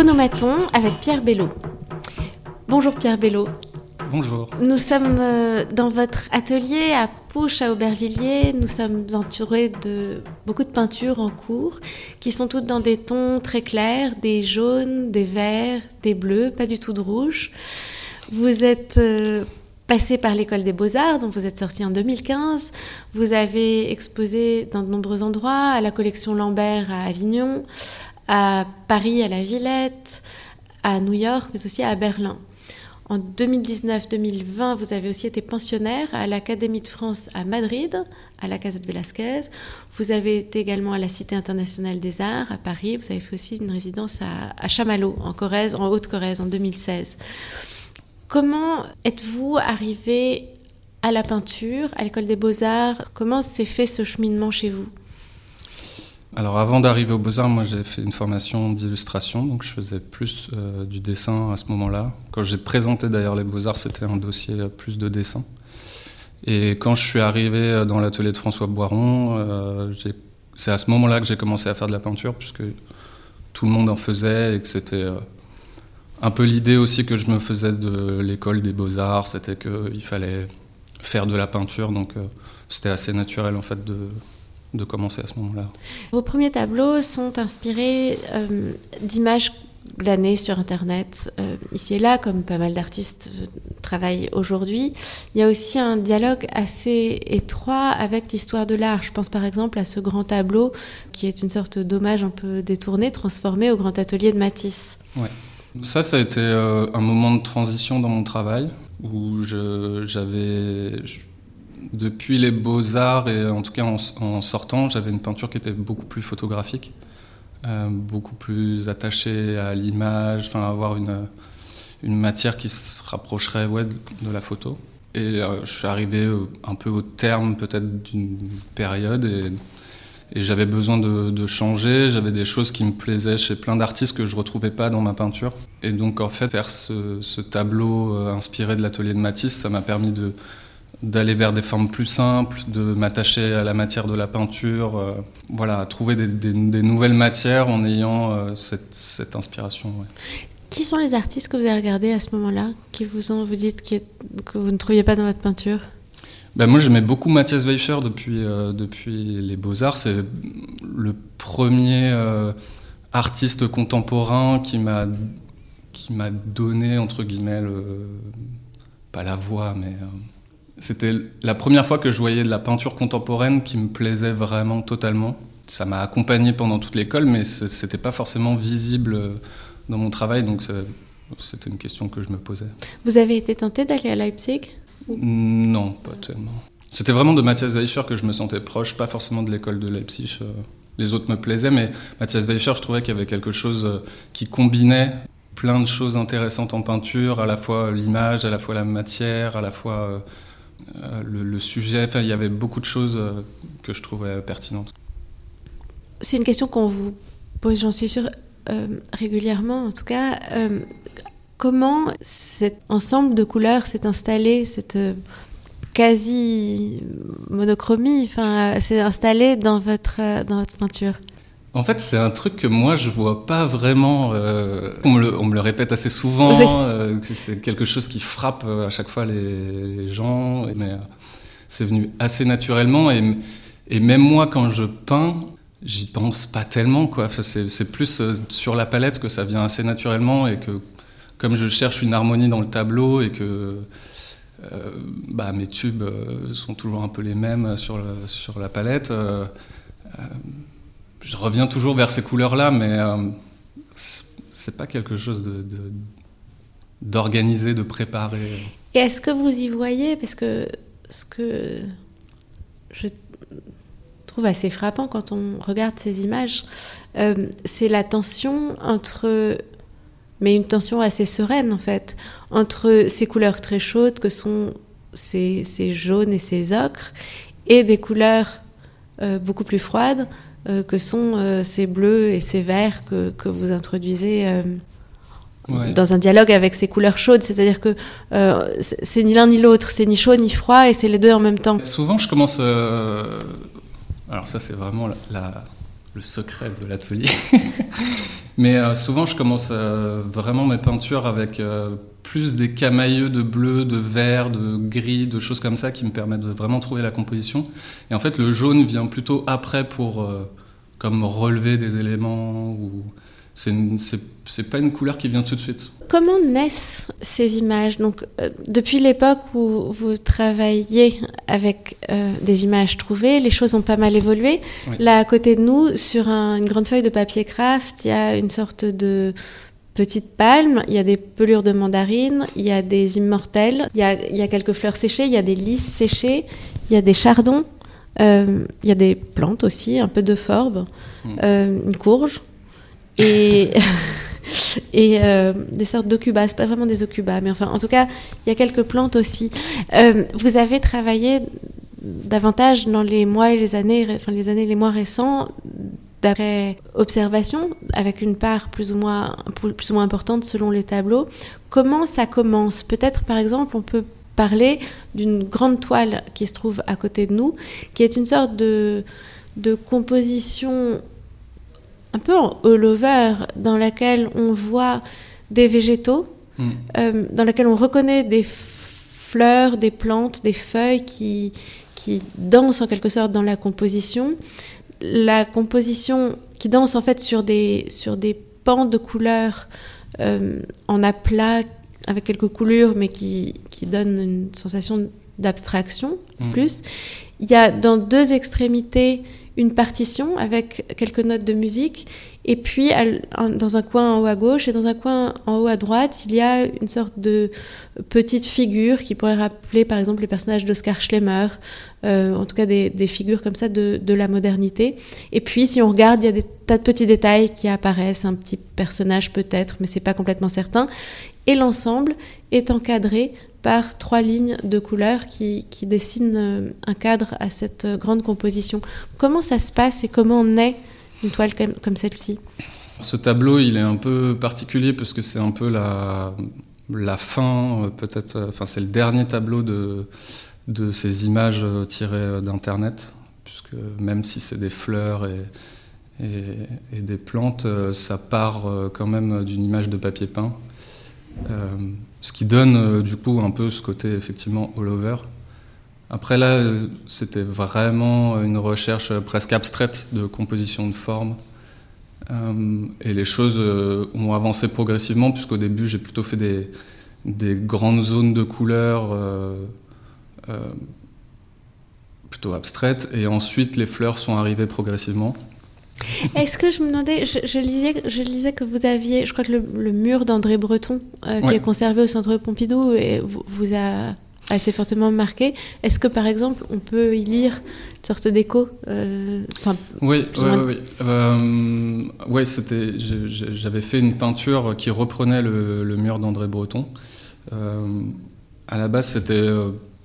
Phonomaton avec Pierre Bello. Bonjour Pierre Bello. Bonjour. Nous sommes euh, dans votre atelier à Pouche à Aubervilliers. Nous sommes entourés de beaucoup de peintures en cours qui sont toutes dans des tons très clairs, des jaunes, des verts, des bleus, pas du tout de rouge. Vous êtes euh, passé par l'école des beaux-arts, dont vous êtes sorti en 2015. Vous avez exposé dans de nombreux endroits, à la collection Lambert à Avignon, à Paris à la Villette, à New York, mais aussi à Berlin. En 2019-2020, vous avez aussi été pensionnaire à l'Académie de France à Madrid, à la Casa de Velasquez. Vous avez été également à la Cité internationale des arts à Paris. Vous avez fait aussi une résidence à, Chamallow, en Corrèze, en Haute-Corrèze, en 2016. Comment êtes-vous arrivé à la peinture, à l'école des beaux-arts? Comment s'est fait ce cheminement chez vous? Alors avant d'arriver aux Beaux-Arts, moi j'ai fait une formation d'illustration, donc je faisais plus euh, du dessin à ce moment-là. Quand j'ai présenté d'ailleurs les Beaux-Arts, c'était un dossier plus de dessin. Et quand je suis arrivé euh, dans l'atelier de François Boiron, euh, c'est à ce moment-là que j'ai commencé à faire de la peinture, puisque tout le monde en faisait et que c'était un peu l'idée aussi que je me faisais de l'école des Beaux-Arts, c'était qu'il fallait faire de la peinture, donc c'était assez naturel en fait de, de commencer à ce moment-là. Vos premiers tableaux sont inspirés euh, d'images glanées sur Internet, euh, ici et là, comme pas mal d'artistes euh, travaillent aujourd'hui. Il y a aussi un dialogue assez étroit avec l'histoire de l'art. Je pense par exemple à ce grand tableau qui est une sorte d'hommage un peu détourné, transformé au grand atelier de Matisse. Ouais. Ça, ça a été un moment de transition dans mon travail où j'avais depuis les beaux-arts, et en tout cas en, sortant, j'avais une peinture qui était beaucoup plus photographique, euh, beaucoup plus attachée à l'image, enfin avoir une, une matière qui se rapprocherait ouais, de la photo. Et euh, je suis arrivé un peu au terme peut-être d'une période et, j'avais besoin de, changer. J'avais des choses qui me plaisaient chez plein d'artistes que je retrouvais pas dans ma peinture. Et donc en fait, faire ce, tableau euh, inspiré de l'atelier de Matisse, ça m'a permis de, d'aller vers des formes plus simples, de m'attacher à la matière de la peinture, euh, voilà, trouver des, nouvelles matières en ayant euh, cette, inspiration. Qui sont les artistes que vous avez regardés à ce moment-là, qui vous ont, vous dites que vous ne trouviez pas dans votre peinture? Ben moi, j'aimais beaucoup Mathias Weicher depuis, euh, depuis les Beaux-Arts. C'est le premier artiste contemporain qui m'a qui m'a donné, entre guillemets, pas la voix, mais c'était la première fois que je voyais de la peinture contemporaine qui me plaisait vraiment totalement. Ça m'a accompagné pendant toute l'école, mais c'était pas forcément visible euh, dans mon travail, donc c'était une question que je me posais. Vous avez été tenté d'aller à Leipzig Non, pas tellement. C'était vraiment de Matthias Weicher que je me sentais proche, pas forcément de l'école de Leipzig. Euh. Les autres me plaisaient, mais Matthias Weicher, je trouvais qu'il y avait quelque chose euh, qui combinait plein de choses intéressantes en peinture, à la fois l'image, à la fois la matière, à la fois euh, le, sujet, enfin, il y avait beaucoup de choses euh, que je trouvais pertinentes. C'est une question qu'on vous pose, j'en suis sûre, euh, régulièrement en tout cas. comment cet ensemble de couleurs s'est installé, cette quasi monochromie, s'est installé dans votre, dans votre peinture? En fait, c'est un truc que moi je vois pas vraiment. Euh, on, me le, on, me le, répète assez souvent. Euh, c'est quelque chose qui frappe euh, à chaque fois les, gens. Mais c'est venu assez naturellement. Et, et, même moi, quand je peins, j'y pense pas tellement. Quoi. c'est, plus sur la palette que ça vient assez naturellement. Et que comme je cherche une harmonie dans le tableau et que bah, mes tubes sont toujours un peu les mêmes sur, sur la palette je reviens toujours vers ces couleurs-là, mais euh, c'est pas quelque chose de, d'organisé, de, préparé. Et est-ce que vous y voyez, parce que ce que je trouve assez frappant quand on regarde ces images, euh, c'est la tension entre, mais une tension assez sereine en fait, entre ces couleurs très chaudes que sont ces, jaunes et ces ocres, et des couleurs euh, beaucoup plus froides que sont euh, ces bleus et ces verts que, que vous introduisez euh, dans un dialogue avec ces couleurs chaudes. C'est-à-dire que c'est ni l'un ni l'autre, c'est ni chaud ni froid et c'est les deux en même temps. Souvent, je commence. Alors, ça, c'est vraiment la, le secret de l'atelier. Mais euh, souvent, je commence euh, vraiment mes peintures avec euh, plus des camailleux de bleu, de vert, de gris, de choses comme ça qui me permettent de vraiment trouver la composition. Et en fait, le jaune vient plutôt après pour comme relever des éléments ou c'est pas une couleur qui vient tout de suite. Comment naissent ces images? Donc, euh, depuis l'époque où vous travaillez avec euh, des images trouvées, les choses ont pas mal évolué. Là, à côté de nous, sur une grande feuille de papier craft, il y a une sorte de petite palme, il y a des pelures de mandarine, il y a des immortels, il y a, il y a quelques fleurs séchées, il y a des lys séchés, il y a des chardons, euh, il y a des plantes aussi, un peu de forbe, hmm. une courge et, et euh, des sortes d'ocubas. C'est pas vraiment des ocubas, mais enfin, en tout cas, il y a quelques plantes aussi. Euh, vous avez travaillé davantage dans les mois et les années, enfin les années, les mois récents, d'après observation, avec une part plus ou moins, plus ou moins importante selon les tableaux. Comment ça commence? Peut-être, par exemple, on peut parler d'une grande toile qui se trouve à côté de nous, qui est une sorte de, de composition un peu en all-over, dans laquelle on voit des végétaux, hmm. euh, dans laquelle on reconnaît des fleurs, des plantes, des feuilles qui, qui dansent en quelque sorte dans la composition. La composition qui danse en fait sur des, sur des pans de couleurs euh, en aplat, avec quelques coulures, mais qui, qui donnent une sensation d'abstraction hmm. plus. Il y a dans deux extrémités une partition avec quelques notes de musique. Et puis, dans un coin en haut à gauche et dans un coin en haut à droite, il y a une sorte de petite figure qui pourrait rappeler, par exemple, les personnages d'Oscar Schlemmer, euh, en tout cas des, figures comme ça de, de, la modernité. Et puis, si on regarde, il y a des tas de petits détails qui apparaissent, un petit personnage peut-être, mais c'est pas complètement certain. Et l'ensemble est encadré par trois lignes de couleurs qui, dessinent euh, un cadre à cette euh, grande composition. Comment ça se passe et comment naît une toile comme, celle-ci? Ce tableau, il est un peu particulier parce que c'est un peu la, la fin, euh, peut-être, enfin c'est le dernier tableau de, de ces images tirées d'Internet, puisque même si c'est des fleurs et, et, des plantes, ça part quand même d'une image de papier peint. Ce qui donne euh, du coup un peu ce côté effectivement all over. Après là, euh, c'était vraiment une recherche presque abstraite de composition de forme. Euh, et les choses ont avancé progressivement, puisqu'au début j'ai plutôt fait des, grandes zones de couleurs plutôt abstraites, et ensuite les fleurs sont arrivées progressivement. Est-ce que je me demandais, je, lisais, je lisais que vous aviez, je crois que le, mur d'André Breton, euh, qui est conservé au centre Pompidou, et vous, a assez fortement marqué. Est-ce que par exemple, on peut y lire une sorte d'écho euh, Oui, oui, oui. Euh, ouais, c'était, j'avais fait une peinture qui reprenait le, le mur d'André Breton. à la base, c'était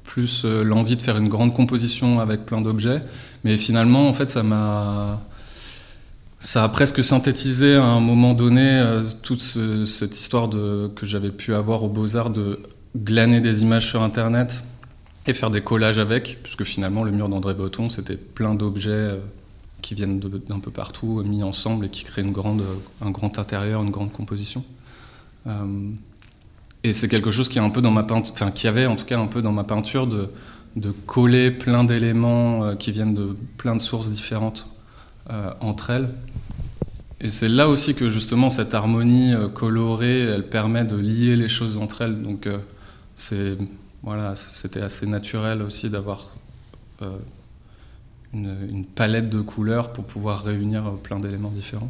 plus l'envie de faire une grande composition avec plein d'objets, mais finalement, en fait, ça m'a ça a presque synthétisé à un moment donné euh, toute cette histoire de, que j'avais pu avoir aux Beaux-Arts de glaner des images sur Internet et faire des collages avec, puisque finalement le mur d'André Breton, c'était plein d'objets euh, qui viennent d'un peu partout, mis ensemble et qui créent une grande, un grand intérieur, une grande composition. Euh, et c'est quelque chose qui est un peu dans ma peinture, enfin qui avait en tout cas un peu dans ma peinture de coller plein d'éléments qui viennent de plein de sources différentes entre elles et c'est là aussi que justement cette harmonie euh, colorée, elle permet de lier les choses entre elles. Donc euh, c'est voilà, c'était assez naturel aussi d'avoir euh, une, palette de couleurs pour pouvoir réunir plein d'éléments différents.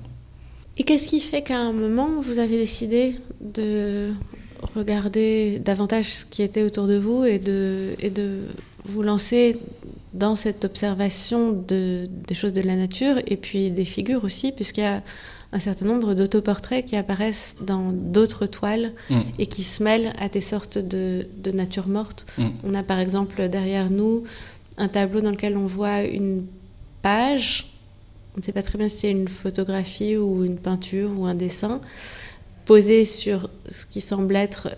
Et qu'est-ce qui fait qu'à un moment vous avez décidé de regarder davantage ce qui était autour de vous et de, et de vous lancer dans cette observation de, des choses de la nature et puis des figures aussi, puisqu'il y a un certain nombre d'autoportraits qui apparaissent dans d'autres toiles mm. et qui se mêlent à des sortes de, de nature morte. Mm. On a par exemple derrière nous un tableau dans lequel on voit une page, on ne sait pas très bien si c'est une photographie ou une peinture ou un dessin, posé sur ce qui semble être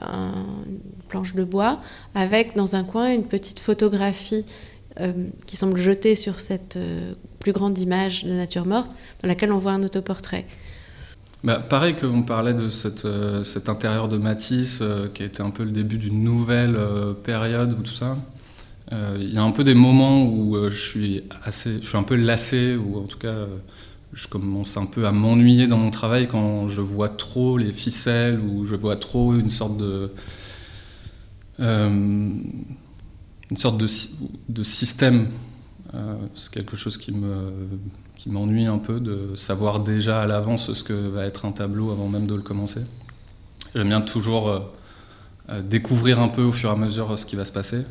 une planche de bois, avec dans un coin une petite photographie euh, qui semble jetée sur cette euh, plus grande image de nature morte dans laquelle on voit un autoportrait. Bah, pareil qu'on parlait de cette, euh, cet intérieur de Matisse, qui a été un peu le début d'une nouvelle période ou tout ça. Il y a un peu des moments où je suis assez, je suis un peu lassé ou en tout cas je commence un peu à m'ennuyer dans mon travail quand je vois trop les ficelles ou je vois trop une sorte de une sorte de, de système. c'est quelque chose qui me qui m'ennuie un peu de savoir déjà à l'avance ce que va être un tableau avant même de le commencer. J'aime bien toujours euh, euh, découvrir un peu au fur et à mesure ce qui va se passer.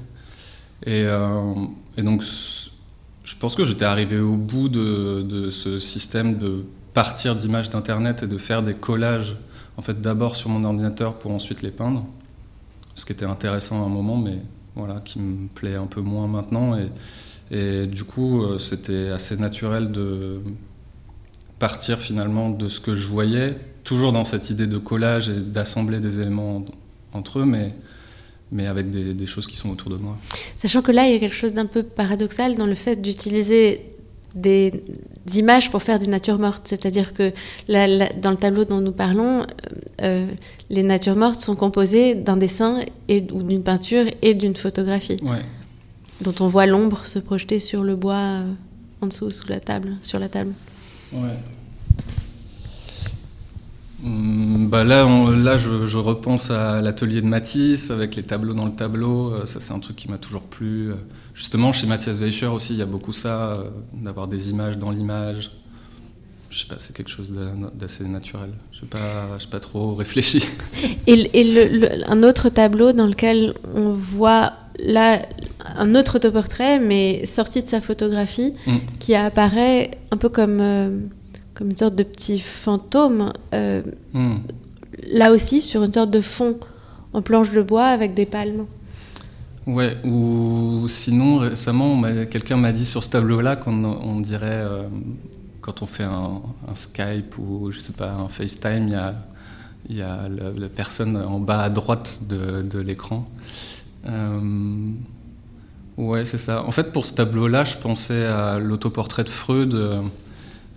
Et, euh, donc, je pense que j'étais arrivé au bout de, ce système de partir d'images d'Internet et de faire des collages, en fait, d'abord sur mon ordinateur pour ensuite les peindre. Ce qui était intéressant à un moment, mais voilà, qui me plaît un peu moins maintenant. Et, du coup, euh, c'était assez naturel de partir finalement de ce que je voyais, toujours dans cette idée de collage et d'assembler des éléments entre eux, mais, mais avec des, choses qui sont autour de moi. Sachant que là, il y a quelque chose d'un peu paradoxal dans le fait d'utiliser des, images pour faire des natures mortes. C'est-à-dire que dans le tableau dont nous parlons, euh, euh, les natures mortes sont composées d'un dessin et, ou d'une peinture et d'une photographie. Ouais dont on voit l'ombre se projeter sur le bois euh, en dessous, sous la table, sur la table. Ouais. Hum, bah là, là je, repense à l'atelier de Matisse avec les tableaux dans le tableau. Ça, c'est un truc qui m'a toujours plu. Euh, justement, chez Matthias Weicher aussi, il y a beaucoup ça, d'avoir des images dans l'image. Je sais pas, c'est quelque chose d'assez naturel. Je n'ai pas, pas trop réfléchi. Et, et un autre tableau dans lequel on voit là un autre autoportrait, mais sorti de sa photographie, mm. qui apparaît un peu comme, euh, comme une sorte de petit fantôme, euh, mm. là aussi sur une sorte de fond en planche de bois avec des palmes. Ouais, ou sinon récemment, quelqu'un m'a dit sur ce tableau-là qu'on on dirait, euh, quand on fait un, Skype ou je sais pas, un FaceTime, il y a, y a la, personne en bas à droite de, l'écran. Euh, ouais, c'est ça. En fait, pour ce tableau-là, je pensais à l'autoportrait de Freud,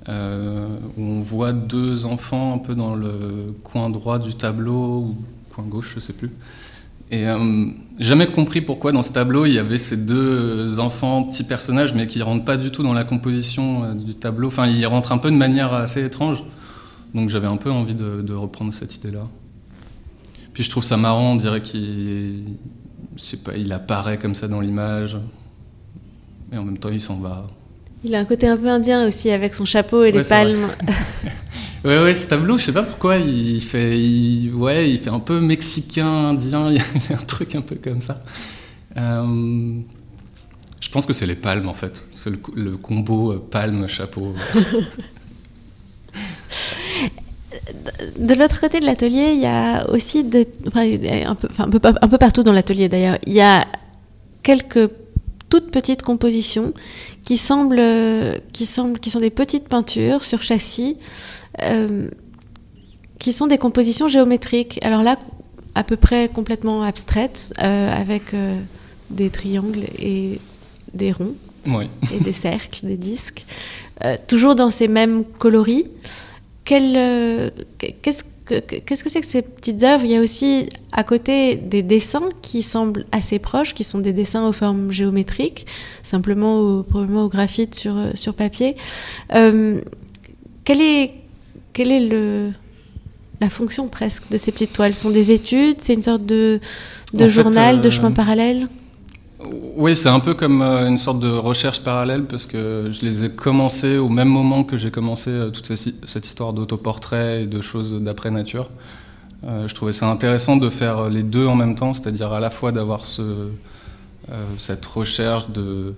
euh, où on voit deux enfants un peu dans le coin droit du tableau, ou coin gauche, je sais plus. Et euh, jamais compris pourquoi dans ce tableau il y avait ces deux enfants, petits personnages, mais qui rentrent pas du tout dans la composition du tableau. Enfin, ils rentrent un peu de manière assez étrange. Donc j'avais un peu envie de, de reprendre cette idée-là. Puis je trouve ça marrant, on dirait qu'il pas, il apparaît comme ça dans l'image, et en même temps il s'en va. Il a un côté un peu indien aussi avec son chapeau et les palmes. ouais, ce tableau, je sais pas pourquoi, il fait, ouais, il fait un peu mexicain, indien, il y a un truc un peu comme ça. Euh, je pense que c'est les palmes en fait, c'est le, combo euh, palme-chapeau. de l'autre côté de l'atelier, il y a aussi peu, un, peu, un peu partout dans l'atelier d'ailleurs, il y a quelques toutes petites compositions qui semblent, qui semblent, qui sont des petites peintures sur châssis, euh, qui sont des compositions géométriques. Alors là, à peu près complètement abstraites, euh, avec euh, des triangles et des ronds, et des cercles, des disques, toujours dans ces mêmes coloris. Euh, qu'est-ce que qu'est-ce que c'est que ces petites œuvres? Il y a aussi à côté des dessins qui semblent assez proches, qui sont des dessins aux formes géométriques, simplement au, probablement au graphite sur, euh, sur papier. Euh, quelle est, quelle est le, la fonction presque de ces petites toiles? Ce sont des études? C'est une sorte de, de journal, de chemin parallèle? Oui, c'est un peu comme euh, une sorte de recherche parallèle parce que je les ai commencées au même moment que j'ai commencé euh, toute cette histoire d'autoportrait et de choses d'après nature. Euh, je trouvais ça intéressant de faire les deux en même temps, c'est-à-dire à la fois d'avoir ce, cette recherche de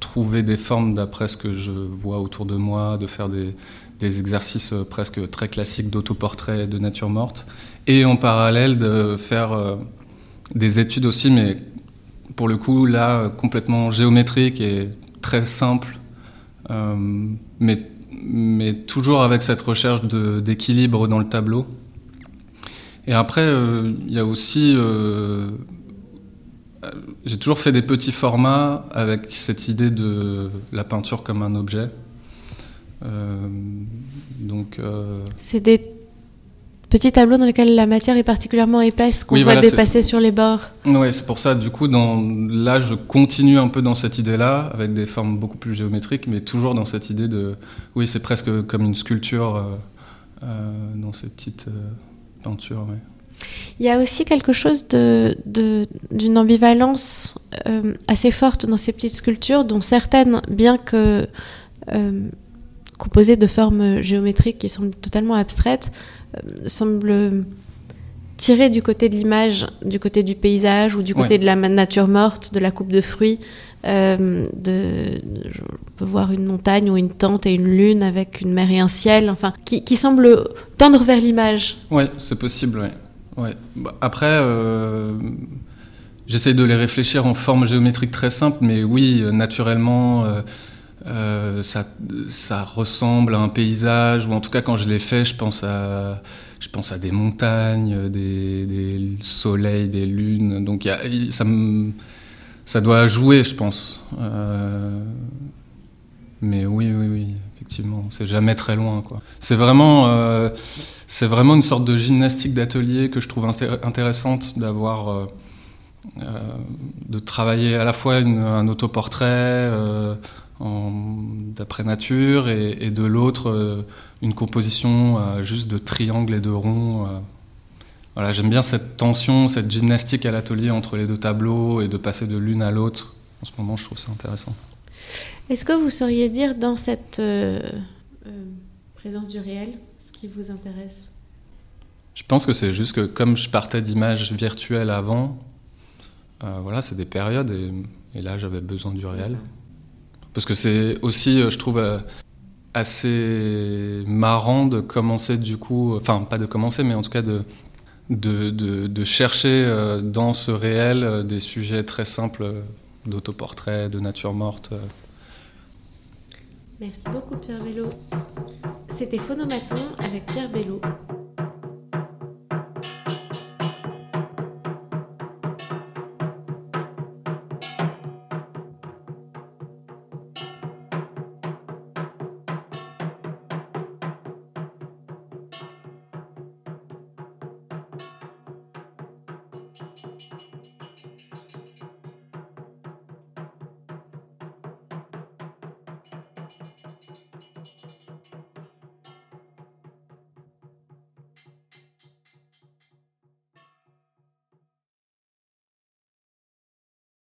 trouver des formes d'après ce que je vois autour de moi, de faire des, des exercices presque très classiques d'autoportrait de nature morte, et en parallèle de faire des études aussi, mais pour le coup, là, complètement géométrique et très simple, euh, mais, mais toujours avec cette recherche d'équilibre dans le tableau. Et après, euh, il y a aussi, euh, j'ai toujours fait des petits formats avec cette idée de la peinture comme un objet. donc. C'est des Petit tableau dans lequel la matière est particulièrement épaisse, qu'on va dépasser sur les bords. Oui, c'est pour ça, du coup, dans... là, je continue un peu dans cette idée-là, avec des formes beaucoup plus géométriques, mais toujours dans cette idée de. Oui, c'est presque comme une sculpture euh, euh, dans ces petites euh, peintures. Il y a aussi quelque chose d'une de, ambivalence assez forte dans ces petites sculptures, dont certaines, bien que composées de formes géométriques qui semblent totalement abstraites, semble tirer du côté de l'image, du côté du paysage ou du côté de la nature morte, de la coupe de fruits. Euh, de, on peut voir une montagne ou une tente et une lune avec une mer et un ciel, enfin, qui, qui semble tendre vers l'image. Oui, c'est possible, ouais. Bah, après, euh, j'essaye de les réfléchir en forme géométrique très simple, mais oui, naturellement, euh, ça, ça, ressemble à un paysage, ou en tout cas quand je l'ai fait, je pense à, des montagnes, des, soleils, des lunes. Donc ça, doit jouer, je pense. Euh, mais oui, oui, oui, effectivement, c'est jamais très loin. Quoi. C'est vraiment, euh, c'est vraiment une sorte de gymnastique d'atelier que je trouve intéressante d'avoir. Euh, de travailler à la fois un autoportrait, d'après nature et, de l'autre euh, une composition euh, juste de triangles et de ronds. Euh. Voilà, j'aime bien cette tension, cette gymnastique à l'atelier entre les deux tableaux et de passer de l'une à l'autre. En ce moment, je trouve ça intéressant. Est-ce que vous sauriez dire dans cette présence du réel ce qui vous intéresse? Je pense que c'est juste que comme je partais d'images virtuelles avant, voilà, c'est des périodes et, et là j'avais besoin du réel. Parce que c'est aussi, euh, je trouve, euh, assez marrant de commencer du coup, enfin pas de commencer, mais en tout cas de, de, chercher euh, dans ce réel des sujets très simples d'autoportrait, de nature morte. Merci beaucoup Pierre Bello. C'était Phonomaton avec Pierre Bello.